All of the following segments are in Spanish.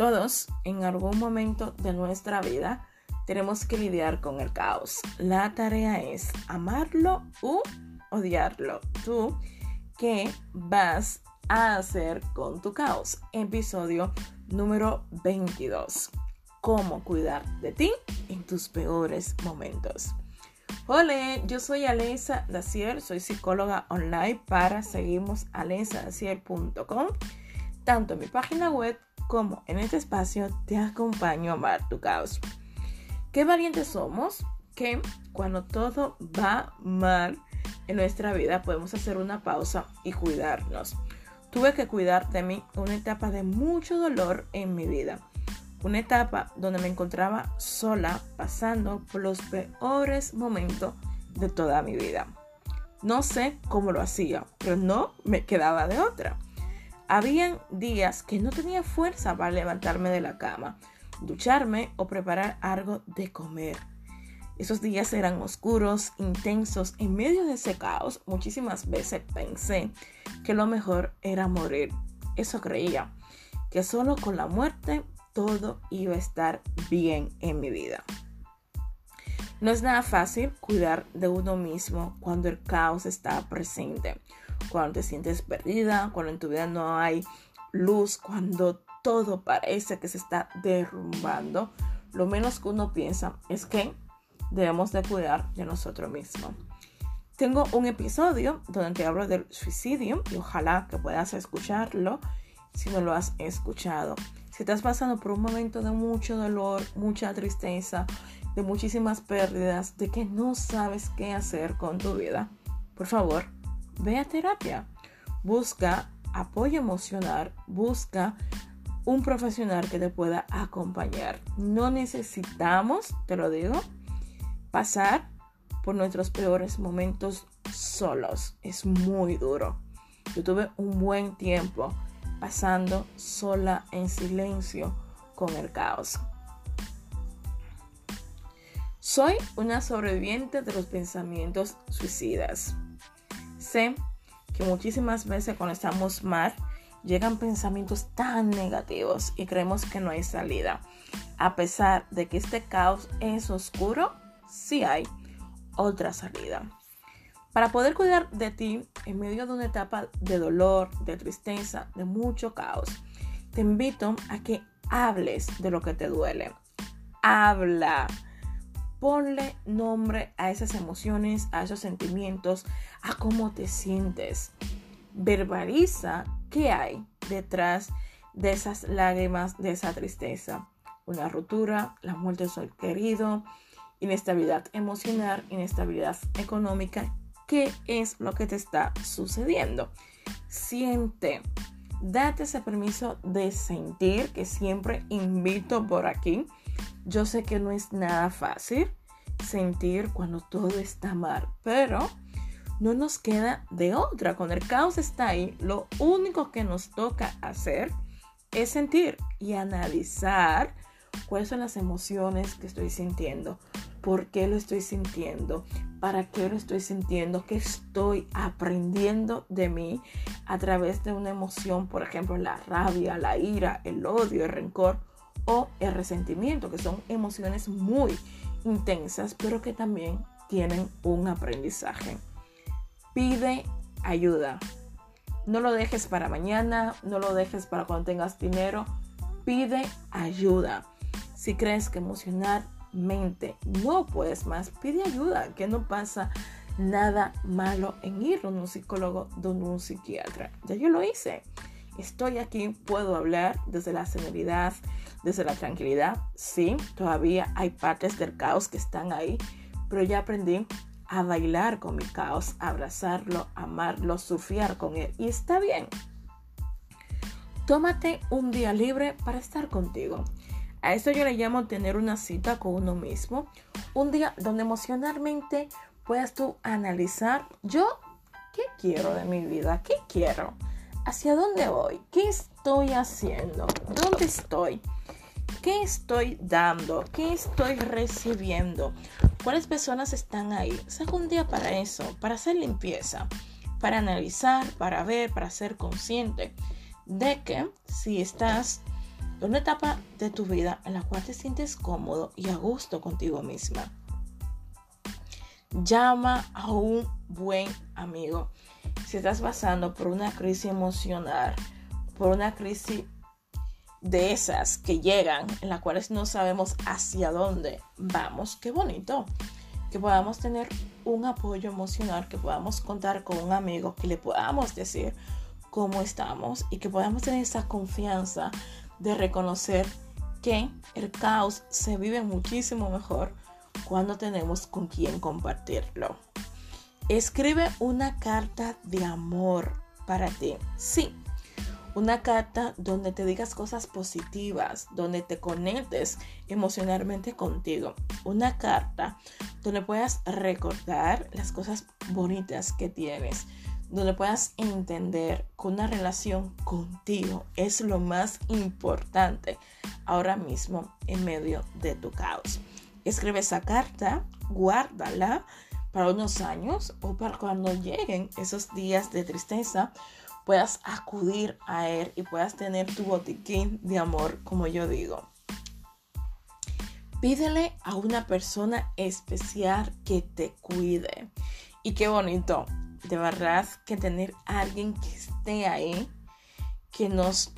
Todos, en algún momento de nuestra vida, tenemos que lidiar con el caos. La tarea es amarlo u odiarlo. Tú, ¿qué vas a hacer con tu caos? Episodio número 22. Cómo cuidar de ti en tus peores momentos. Hola, yo soy Alesa Dacier, soy psicóloga online para seguimos alesadacier.com. Tanto en mi página web como en este espacio te acompaño a amar tu caos. Qué valientes somos que cuando todo va mal en nuestra vida podemos hacer una pausa y cuidarnos. Tuve que cuidar de mí una etapa de mucho dolor en mi vida. Una etapa donde me encontraba sola pasando por los peores momentos de toda mi vida. No sé cómo lo hacía, pero no me quedaba de otra. Habían días que no tenía fuerza para levantarme de la cama, ducharme o preparar algo de comer. Esos días eran oscuros, intensos. En medio de ese caos, muchísimas veces pensé que lo mejor era morir. Eso creía, que solo con la muerte todo iba a estar bien en mi vida. No es nada fácil cuidar de uno mismo cuando el caos está presente cuando te sientes perdida, cuando en tu vida no hay luz, cuando todo parece que se está derrumbando, lo menos que uno piensa es que debemos de cuidar de nosotros mismos. Tengo un episodio donde te hablo del suicidio y ojalá que puedas escucharlo si no lo has escuchado. Si estás pasando por un momento de mucho dolor, mucha tristeza, de muchísimas pérdidas, de que no sabes qué hacer con tu vida, por favor, ve a terapia. Busca apoyo emocional, busca un profesional que te pueda acompañar. No necesitamos, te lo digo, pasar por nuestros peores momentos solos. Es muy duro. Yo tuve un buen tiempo pasando sola en silencio con el caos. Soy una sobreviviente de los pensamientos suicidas. Sé que muchísimas veces cuando estamos mal, llegan pensamientos tan negativos y creemos que no hay salida. A pesar de que este caos es oscuro, sí hay otra salida. Para poder cuidar de ti en medio de una etapa de dolor, de tristeza, de mucho caos, te invito a que hables de lo que te duele. Habla Ponle nombre a esas emociones, a esos sentimientos, a cómo te sientes. Verbaliza qué hay detrás de esas lágrimas, de esa tristeza. Una ruptura, la muerte de su querido, inestabilidad emocional, inestabilidad económica. ¿Qué es lo que te está sucediendo? Siente. Date ese permiso de sentir que siempre invito por aquí yo sé que no es nada fácil sentir cuando todo está mal, pero no nos queda de otra. Cuando el caos está ahí, lo único que nos toca hacer es sentir y analizar cuáles son las emociones que estoy sintiendo, por qué lo estoy sintiendo, para qué lo estoy sintiendo, qué estoy aprendiendo de mí a través de una emoción, por ejemplo, la rabia, la ira, el odio, el rencor o el resentimiento, que son emociones muy intensas, pero que también tienen un aprendizaje. Pide ayuda. No lo dejes para mañana, no lo dejes para cuando tengas dinero. Pide ayuda. Si crees que emocionalmente no puedes más, pide ayuda, que no pasa nada malo en ir a un psicólogo, de un psiquiatra. Ya yo lo hice. Estoy aquí, puedo hablar desde la serenidad, desde la tranquilidad. Sí, todavía hay partes del caos que están ahí, pero ya aprendí a bailar con mi caos, abrazarlo, amarlo, surfear con él. Y está bien. Tómate un día libre para estar contigo. A esto yo le llamo tener una cita con uno mismo. Un día donde emocionalmente puedas tú analizar yo qué quiero de mi vida, qué quiero, hacia dónde voy, qué estoy haciendo, dónde estoy. ¿Qué estoy dando? ¿Qué estoy recibiendo? ¿Cuáles personas están ahí? Saca un día para eso, para hacer limpieza, para analizar, para ver, para ser consciente de que si estás una etapa de tu vida en la cual te sientes cómodo y a gusto contigo misma. Llama a un buen amigo. Si estás pasando por una crisis emocional, por una crisis de esas que llegan, en las cuales no sabemos hacia dónde vamos, qué bonito que podamos tener un apoyo emocional, que podamos contar con un amigo, que le podamos decir cómo estamos y que podamos tener esa confianza de reconocer que el caos se vive muchísimo mejor cuando tenemos con quien compartirlo. Escribe una carta de amor para ti. Sí, una carta donde te digas cosas positivas, donde te conectes emocionalmente contigo. Una carta donde puedas recordar las cosas bonitas que tienes, donde puedas entender que una relación contigo es lo más importante ahora mismo en medio de tu caos. Escribe esa carta, guárdala para unos años o para cuando lleguen esos días de tristeza puedas acudir a Él y puedas tener tu botiquín de amor, como yo digo. Pídele a una persona especial que te cuide. Y qué bonito, de verdad, que tener alguien que esté ahí, que nos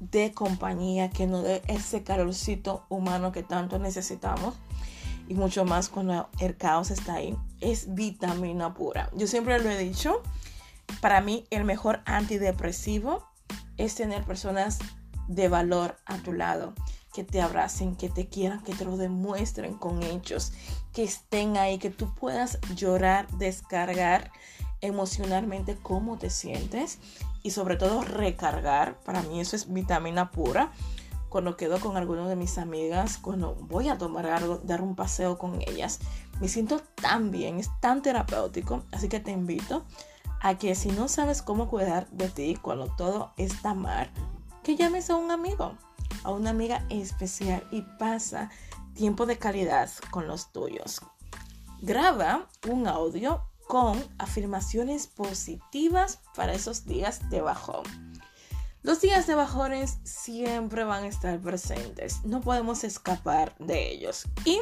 dé compañía, que nos dé ese calorcito humano que tanto necesitamos. Y mucho más cuando el caos está ahí. Es vitamina pura. Yo siempre lo he dicho para mí el mejor antidepresivo es tener personas de valor a tu lado, que te abracen, que te quieran, que te lo demuestren con hechos, que estén ahí, que tú puedas llorar, descargar emocionalmente cómo te sientes y sobre todo recargar. Para mí eso es vitamina pura. Cuando quedo con algunas de mis amigas, cuando voy a tomar algo, dar un paseo con ellas, me siento tan bien, es tan terapéutico. Así que te invito a que si no sabes cómo cuidar de ti cuando todo está mal, que llames a un amigo, a una amiga especial y pasa tiempo de calidad con los tuyos. Graba un audio con afirmaciones positivas para esos días de bajón. Los días de bajones siempre van a estar presentes, no podemos escapar de ellos y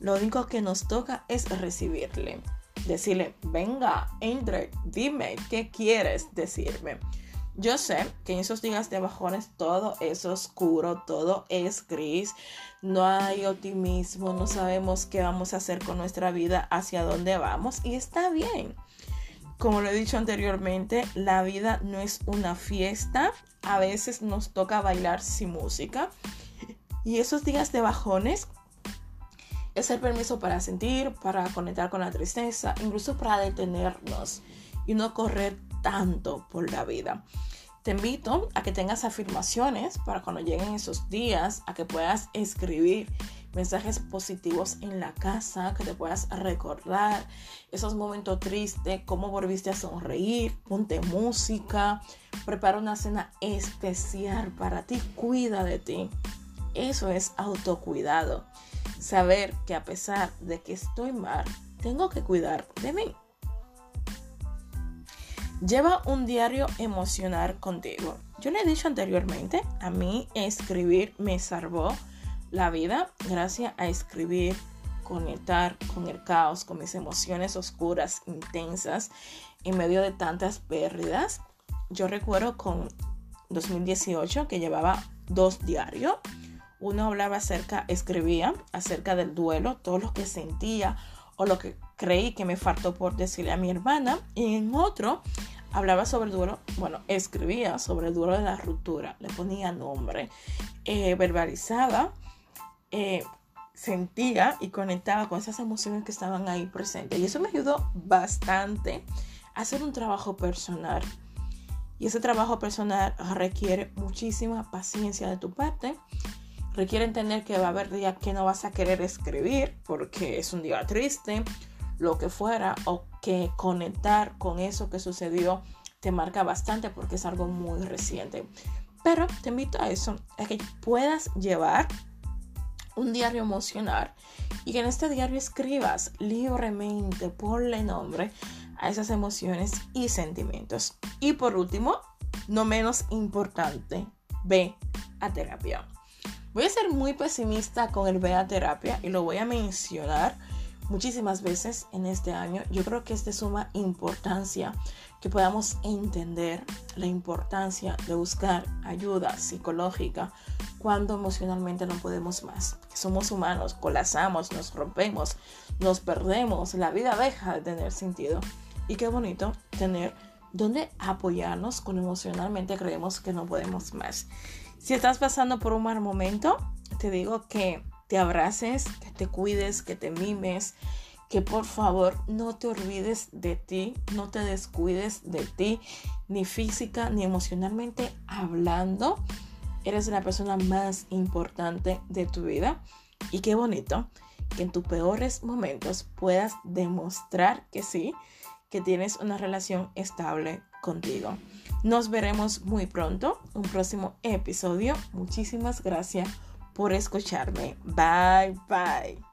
lo único que nos toca es recibirle decirle, venga, entre, dime, ¿qué quieres decirme? Yo sé que en esos días de bajones todo es oscuro, todo es gris, no hay optimismo, no sabemos qué vamos a hacer con nuestra vida, hacia dónde vamos y está bien. Como lo he dicho anteriormente, la vida no es una fiesta, a veces nos toca bailar sin música y esos días de bajones es el permiso para sentir, para conectar con la tristeza, incluso para detenernos y no correr tanto por la vida. Te invito a que tengas afirmaciones para cuando lleguen esos días, a que puedas escribir mensajes positivos en la casa, que te puedas recordar esos momentos tristes, cómo volviste a sonreír, ponte música, prepara una cena especial para ti, cuida de ti. Eso es autocuidado saber que a pesar de que estoy mal, tengo que cuidar de mí. Lleva un diario emocional contigo. Yo le he dicho anteriormente, a mí escribir me salvó la vida gracias a escribir, conectar con el caos, con mis emociones oscuras, intensas, en medio de tantas pérdidas. Yo recuerdo con 2018 que llevaba dos diarios uno hablaba acerca, escribía acerca del duelo, todo lo que sentía o lo que creí que me faltó por decirle a mi hermana. Y en otro hablaba sobre el duelo, bueno, escribía sobre el duelo de la ruptura, le ponía nombre, eh, verbalizaba, eh, sentía y conectaba con esas emociones que estaban ahí presentes. Y eso me ayudó bastante a hacer un trabajo personal. Y ese trabajo personal requiere muchísima paciencia de tu parte requiere entender que va a haber días que no vas a querer escribir porque es un día triste, lo que fuera, o que conectar con eso que sucedió te marca bastante porque es algo muy reciente. Pero te invito a eso, a que puedas llevar un diario emocional y que en este diario escribas libremente, ponle nombre a esas emociones y sentimientos. Y por último, no menos importante, ve a terapia. Voy a ser muy pesimista con el ve a terapia y lo voy a mencionar muchísimas veces en este año. Yo creo que es de suma importancia que podamos entender la importancia de buscar ayuda psicológica cuando emocionalmente no podemos más. Somos humanos, colapsamos, nos rompemos, nos perdemos, la vida deja de tener sentido. Y qué bonito tener donde apoyarnos cuando emocionalmente creemos que no podemos más. Si estás pasando por un mal momento, te digo que te abraces, que te cuides, que te mimes, que por favor no te olvides de ti, no te descuides de ti, ni física ni emocionalmente hablando. Eres la persona más importante de tu vida y qué bonito que en tus peores momentos puedas demostrar que sí, que tienes una relación estable contigo. Nos veremos muy pronto, un próximo episodio. Muchísimas gracias por escucharme. Bye bye.